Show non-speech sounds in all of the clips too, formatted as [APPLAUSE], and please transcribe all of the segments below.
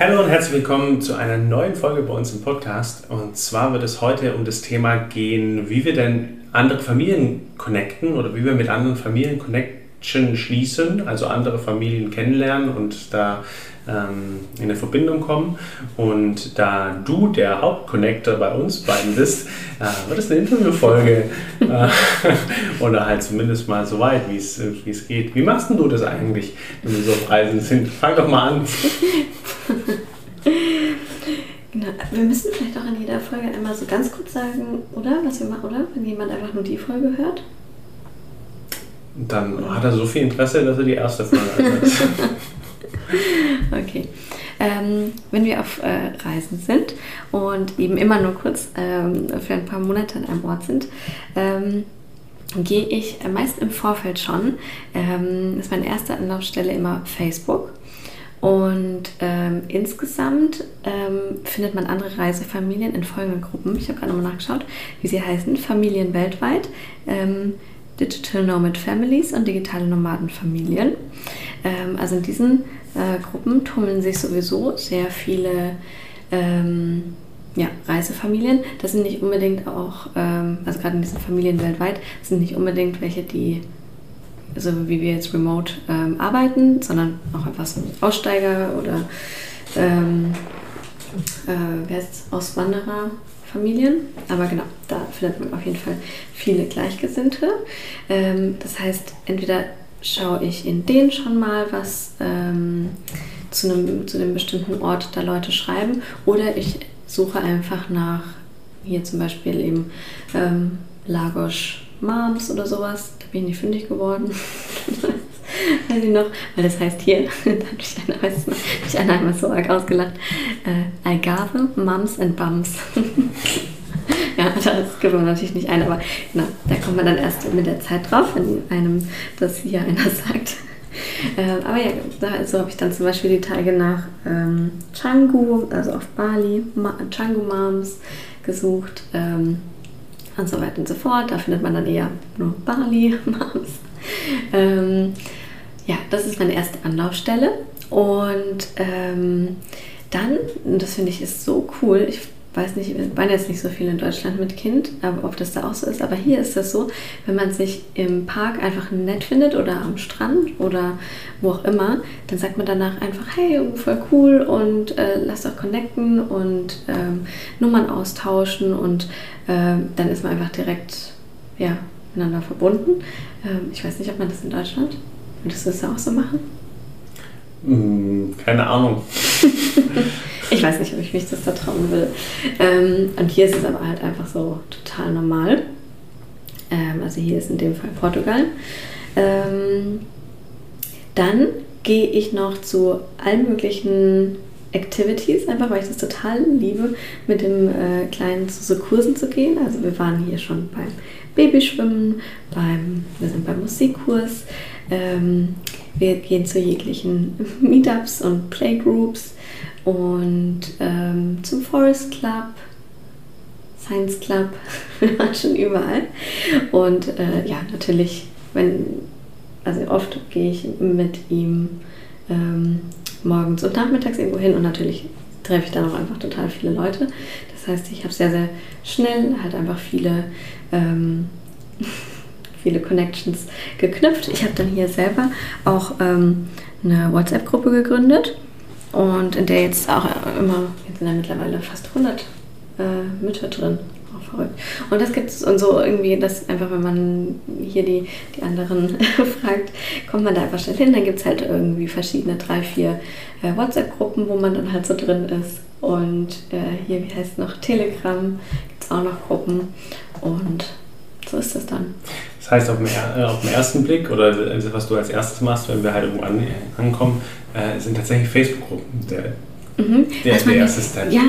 Hallo und herzlich willkommen zu einer neuen Folge bei uns im Podcast. Und zwar wird es heute um das Thema gehen, wie wir denn andere Familien connecten oder wie wir mit anderen Familien Connection schließen, also andere Familien kennenlernen und da ähm, in eine Verbindung kommen. Und da du der Hauptconnector bei uns beiden bist, äh, wird es eine Interviewfolge. äh, [LAUGHS] oder halt zumindest mal so weit, wie es geht. Wie machst du das eigentlich, wenn wir so auf Reisen sind? Fang doch mal an. Genau. Wir müssen vielleicht auch in jeder Folge einmal so ganz kurz sagen, oder? Was wir machen, oder? Wenn jemand einfach nur die Folge hört. Dann hat er so viel Interesse, dass er die erste Folge hat. [LAUGHS] okay. Ähm, wenn wir auf äh, Reisen sind und eben immer nur kurz ähm, für ein paar Monate an einem Ort sind, ähm, gehe ich meist im Vorfeld schon, ähm, ist meine erste Anlaufstelle immer Facebook. Und ähm, insgesamt ähm, findet man andere Reisefamilien in folgenden Gruppen. Ich habe gerade nochmal nachgeschaut, wie sie heißen. Familien weltweit, ähm, Digital Nomad Families und digitale Nomadenfamilien. Ähm, also in diesen äh, Gruppen tummeln sich sowieso sehr viele ähm, ja, Reisefamilien. Das sind nicht unbedingt auch, ähm, also gerade in diesen Familien weltweit, sind nicht unbedingt welche, die so wie wir jetzt remote ähm, arbeiten, sondern auch einfach so Aussteiger oder ähm, äh, wer ist Auswandererfamilien. Aber genau, da findet man auf jeden Fall viele Gleichgesinnte. Ähm, das heißt, entweder schaue ich in denen schon mal, was ähm, zu, einem, zu einem bestimmten Ort da Leute schreiben, oder ich suche einfach nach, hier zum Beispiel eben ähm, Lagos Moms oder sowas. Da bin ich nicht fündig geworden. [LAUGHS] weiß ich noch, weil das heißt hier, [LAUGHS] da hat mich einer, weiß noch, mich einer einmal so arg ausgelacht, äh, Algarve, Mums and Bums. [LAUGHS] ja, das gibt man natürlich nicht ein, aber genau, da kommt man dann erst mit der Zeit drauf, wenn einem das hier einer [LAUGHS] sagt. Äh, aber ja, so also habe ich dann zum Beispiel die Tage nach ähm, Canggu, also auf Bali, Ma Canggu Moms gesucht. Ähm, und so weiter und so fort. Da findet man dann eher nur Bali-Moms. Ähm, ja, das ist meine erste Anlaufstelle. Und ähm, dann, das finde ich ist so cool, ich weiß nicht, waren jetzt nicht so viel in Deutschland mit Kind, aber ob das da auch so ist. Aber hier ist das so, wenn man sich im Park einfach nett findet oder am Strand oder wo auch immer, dann sagt man danach einfach, hey, voll cool und äh, lass doch connecten und ähm, Nummern austauschen und äh, dann ist man einfach direkt ja, miteinander verbunden. Ähm, ich weiß nicht, ob man das in Deutschland, würdest du das auch so machen? Hm, keine Ahnung. [LAUGHS] ich weiß nicht, ob ich mich das da trauen will. Ähm, und hier ist es aber halt einfach so total normal. Ähm, also hier ist in dem Fall Portugal. Ähm, dann gehe ich noch zu allen möglichen Activities, einfach weil ich das total liebe, mit dem äh, Kleinen zu so Kursen zu gehen. Also wir waren hier schon beim Babyschwimmen, beim, wir sind beim Musikkurs, ähm, wir gehen zu jeglichen [LAUGHS] Meetups und Playgroups und ähm, zum Forest Club, Science Club, [LAUGHS] wir waren schon überall. Und äh, ja, natürlich, wenn, also oft gehe ich mit ihm ähm, morgens und nachmittags irgendwo hin und natürlich treffe ich dann auch einfach total viele Leute. Das heißt, ich habe sehr, sehr schnell halt einfach viele, ähm, [LAUGHS] viele Connections geknüpft. Ich habe dann hier selber auch ähm, eine WhatsApp-Gruppe gegründet und in der jetzt auch immer, jetzt sind ja mittlerweile fast 100 äh, Mütter drin. Auch verrückt. Und das gibt es und so irgendwie, dass einfach, wenn man hier die, die anderen [LAUGHS] fragt, kommt man da einfach schnell hin. Dann gibt es halt irgendwie verschiedene, drei, vier äh, WhatsApp-Gruppen, wo man dann halt so drin ist. Und äh, hier, wie heißt es noch, Telegram, gibt es auch noch Gruppen. Und so ist das dann. Das heißt, auf den, äh, auf den ersten Blick oder was du als erstes machst, wenn wir halt irgendwo an, ankommen, äh, sind tatsächlich Facebook-Gruppen. Der, mhm. der, der erste Step. Ja,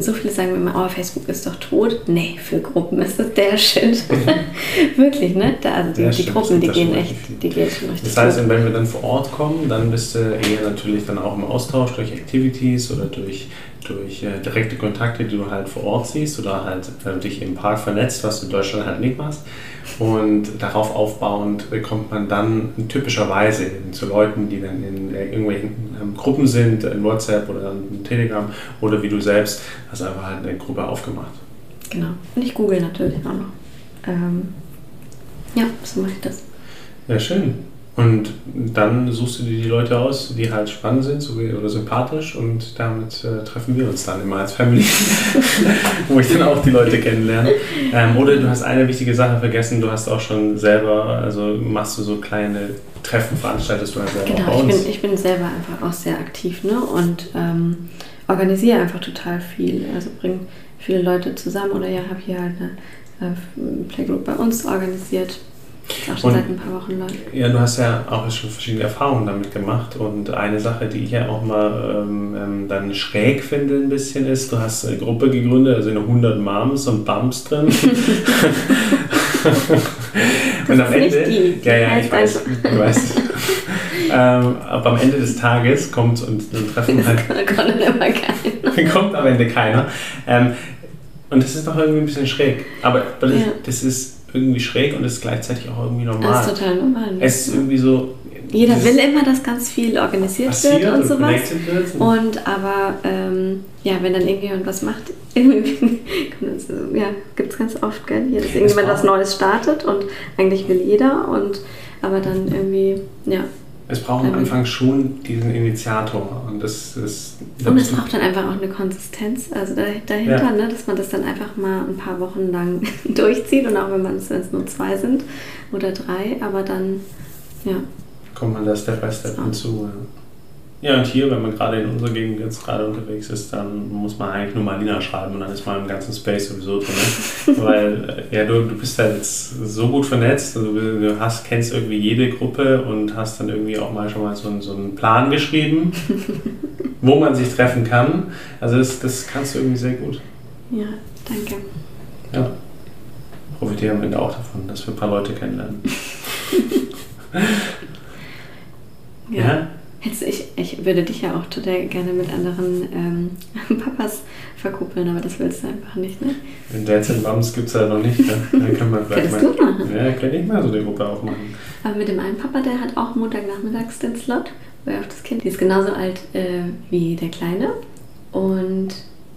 so viele sagen immer, oh, Facebook ist doch tot. Nee, für Gruppen ist das der Shit. [LAUGHS] Wirklich, ne? Da, also die, die Gruppen, die gehen echt, die gehen schon richtig Das heißt, tot. wenn wir dann vor Ort kommen, dann bist du eher natürlich dann auch im Austausch durch Activities oder durch durch äh, direkte Kontakte, die du halt vor Ort siehst oder halt äh, dich im Park vernetzt, was du in Deutschland halt nicht machst. Und darauf aufbauend kommt man dann typischerweise zu Leuten, die dann in äh, irgendwelchen ähm, Gruppen sind, in WhatsApp oder in Telegram oder wie du selbst, hast einfach halt eine Gruppe aufgemacht. Genau. Und ich google natürlich auch noch. Ähm, ja, so mache ich das. Ja, schön. Und dann suchst du dir die Leute aus, die halt spannend sind so oder sympathisch und damit äh, treffen wir uns dann immer als Family, [LAUGHS] wo ich dann auch die Leute kennenlerne. Ähm, oder du hast eine wichtige Sache vergessen, du hast auch schon selber, also machst du so kleine Treffen, veranstaltest du halt selber genau, bei uns. Ich bin, ich bin selber einfach auch sehr aktiv ne? und ähm, organisiere einfach total viel. Also bringe viele Leute zusammen oder ja, habe hier halt eine äh, Playgroup bei uns organisiert auch schon und, seit ein paar Wochen läuft. Ja, du hast ja auch schon verschiedene Erfahrungen damit gemacht. Und eine Sache, die ich ja auch mal ähm, ähm dann schräg finde ein bisschen ist, du hast eine Gruppe gegründet, also in 100 Moms und Bums drin. [LAUGHS] und am Ende, die, die ja, ja, ich weiß, ich weiß. ähm, aber am Ende des Tages kommt und dann treffen halt. [LAUGHS] kommt immer keiner. [LAUGHS] kommt am Ende keiner. Ähm, und das ist doch irgendwie ein bisschen schräg. Aber das, ja. das ist irgendwie schräg und ist gleichzeitig auch irgendwie normal. Das ist total normal. Ne? Es ist irgendwie so. Jeder will immer, dass ganz viel organisiert wird und, und sowas. Wird und, und aber ähm, ja, wenn dann irgendjemand was macht, [LAUGHS] ja, gibt es ganz oft, gell, hier, dass irgendjemand was Neues startet und eigentlich will jeder und aber dann irgendwie, ja, es braucht am Anfang schon diesen Initiator. Und, das ist, und es braucht dann einfach auch eine Konsistenz also dahinter, ja. ne, dass man das dann einfach mal ein paar Wochen lang [LAUGHS] durchzieht. Und auch wenn es nur zwei sind oder drei, aber dann, ja. Kommt man da Step by Step hinzu. Ja. Ja, und hier, wenn man gerade in unserer Gegend jetzt gerade unterwegs ist, dann muss man eigentlich nur Malina schreiben und dann ist man im ganzen Space sowieso drin. [LAUGHS] Weil, äh, ja, du, du bist ja jetzt so gut vernetzt, also du hast, kennst irgendwie jede Gruppe und hast dann irgendwie auch mal schon mal so, so einen Plan geschrieben, wo man sich treffen kann. Also das, das kannst du irgendwie sehr gut. Ja, danke. Ja, profitiere am Ende auch davon, dass wir ein paar Leute kennenlernen. [LAUGHS] [LAUGHS] ja. ja? Ich, ich würde dich ja auch total gerne mit anderen ähm, [LAUGHS] Papas verkuppeln, aber das willst du einfach nicht, ne? In and Moms gibt es ja noch nicht. Ne? Dann kann man vielleicht mal. Du machen? Ja, kann ich mal so die Gruppe aufmachen. Aber mit dem einen Papa, der hat auch Montagnachmittags den Slot, wo er auf das Kind, die ist genauso alt äh, wie der Kleine. Und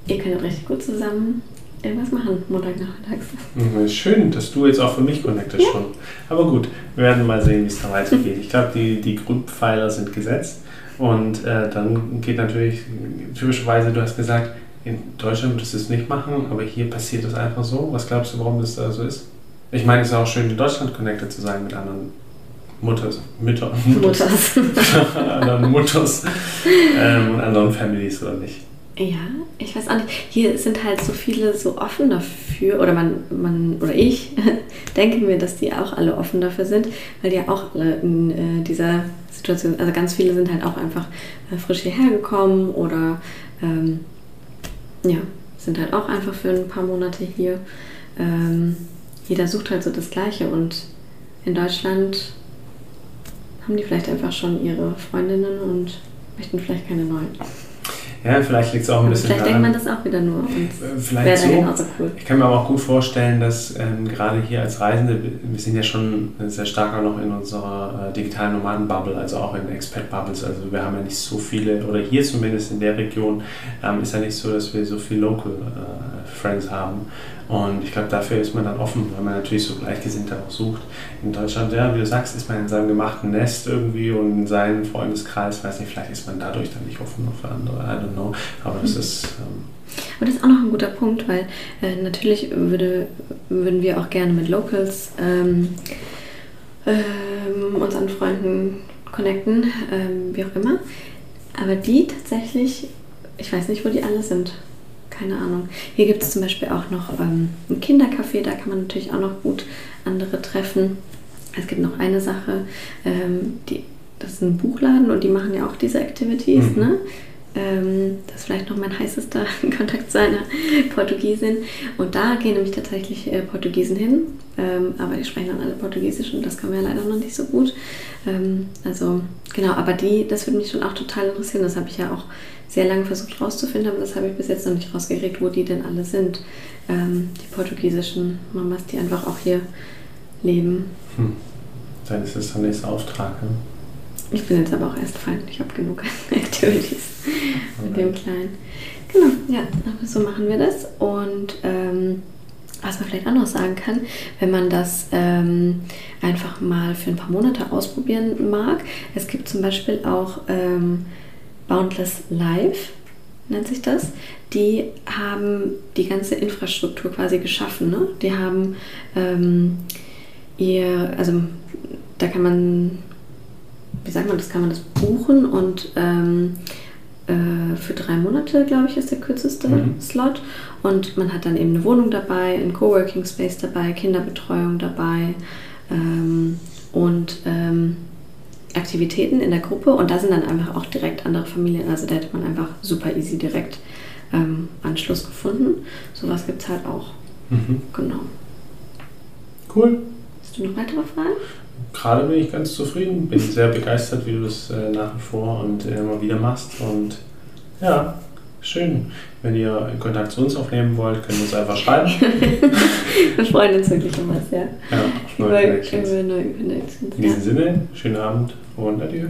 ihr könnt richtig gut zusammen irgendwas machen, Montagnachmittags. Mhm, schön, dass du jetzt auch für mich connectest ja. schon. Aber gut, wir werden mal sehen, wie es da weitergeht. Ich glaube, die, die Grundpfeiler sind gesetzt. Und äh, dann geht natürlich, typischerweise, du hast gesagt, in Deutschland würdest du es nicht machen, aber hier passiert es einfach so. Was glaubst du, warum das da so ist? Ich meine, es ist auch schön, in Deutschland connected zu sein mit anderen Mutters, Mütter, Mutters, [LAUGHS] anderen Mutters ähm, und anderen Families, oder nicht? Ja, ich weiß auch nicht. Hier sind halt so viele so offen dafür, oder man, man oder ich [LAUGHS] denke mir, dass die auch alle offen dafür sind, weil die ja auch alle in äh, dieser Situation, also ganz viele sind halt auch einfach äh, frisch hierher gekommen oder ähm, ja, sind halt auch einfach für ein paar Monate hier. Ähm, jeder sucht halt so das Gleiche und in Deutschland haben die vielleicht einfach schon ihre Freundinnen und möchten vielleicht keine neuen. Ja, vielleicht liegt es auch ein bisschen Vielleicht daran. denkt man das auch wieder nur. Und äh, vielleicht so. genauso cool. Ich kann mir aber auch gut vorstellen, dass ähm, gerade hier als Reisende, wir sind ja schon sehr stark auch noch in unserer äh, digitalen Nomaden-Bubble, also auch in Expat-Bubbles. Also wir haben ja nicht so viele, oder hier zumindest in der Region, ähm, ist ja nicht so, dass wir so viele Local äh, Friends haben. Und ich glaube, dafür ist man dann offen, weil man natürlich so Gleichgesinnte auch sucht. In Deutschland, ja, wie du sagst, ist man in seinem gemachten Nest irgendwie und in seinem Freundeskreis, weiß nicht, vielleicht ist man dadurch dann nicht offen für andere, I don't know. Aber das ist. Ähm aber das ist auch noch ein guter Punkt, weil äh, natürlich würde, würden wir auch gerne mit Locals ähm, ähm, unseren Freunden connecten, ähm, wie auch immer. Aber die tatsächlich, ich weiß nicht, wo die alle sind keine Ahnung. Hier gibt es zum Beispiel auch noch ähm, ein Kindercafé, da kann man natürlich auch noch gut andere treffen. Es gibt noch eine Sache, ähm, die, das ist ein Buchladen und die machen ja auch diese Activities, mhm. ne? Ähm, das ist vielleicht noch mein heißester [LAUGHS] Kontakt zu einer Portugiesin. Und da gehen nämlich tatsächlich äh, Portugiesen hin. Ähm, aber die sprechen dann alle Portugiesisch und das kann man ja leider noch nicht so gut. Ähm, also genau, aber die, das würde mich schon auch total interessieren. Das habe ich ja auch sehr lange versucht rauszufinden, aber das habe ich bis jetzt noch nicht rausgekriegt, wo die denn alle sind. Ähm, die portugiesischen Mamas, die einfach auch hier leben. Hm. Dann ist das der nächste Auftrag. Ne? Ich bin jetzt aber auch erst fein. Ich habe genug [LAUGHS] Activities mit dem Kleinen. Genau, ja, so machen wir das. Und ähm, was man vielleicht auch noch sagen kann, wenn man das ähm, einfach mal für ein paar Monate ausprobieren mag. Es gibt zum Beispiel auch ähm, Boundless Life, nennt sich das. Die haben die ganze Infrastruktur quasi geschaffen. Ne? Die haben ähm, ihr, also da kann man, wie sagt man das, kann man das buchen und ähm, äh, für drei Monate, glaube ich, ist der kürzeste mhm. Slot. Und man hat dann eben eine Wohnung dabei, ein Coworking Space dabei, Kinderbetreuung dabei ähm, und ähm, Aktivitäten in der Gruppe. Und da sind dann einfach auch direkt andere Familien. Also da hätte man einfach super easy direkt ähm, Anschluss gefunden. Sowas gibt es halt auch. Mhm. Genau. Cool. Hast du noch weitere Fragen? gerade bin ich ganz zufrieden, bin sehr begeistert, wie du das äh, nach wie vor und äh, immer wieder machst. Und ja, schön. Wenn ihr Kontakt zu uns aufnehmen wollt, könnt ihr uns einfach schreiben. [LAUGHS] wir freuen uns wirklich um was, ja. Ja, auf neue Connections. In diesem Sinne, schönen Abend und adieu.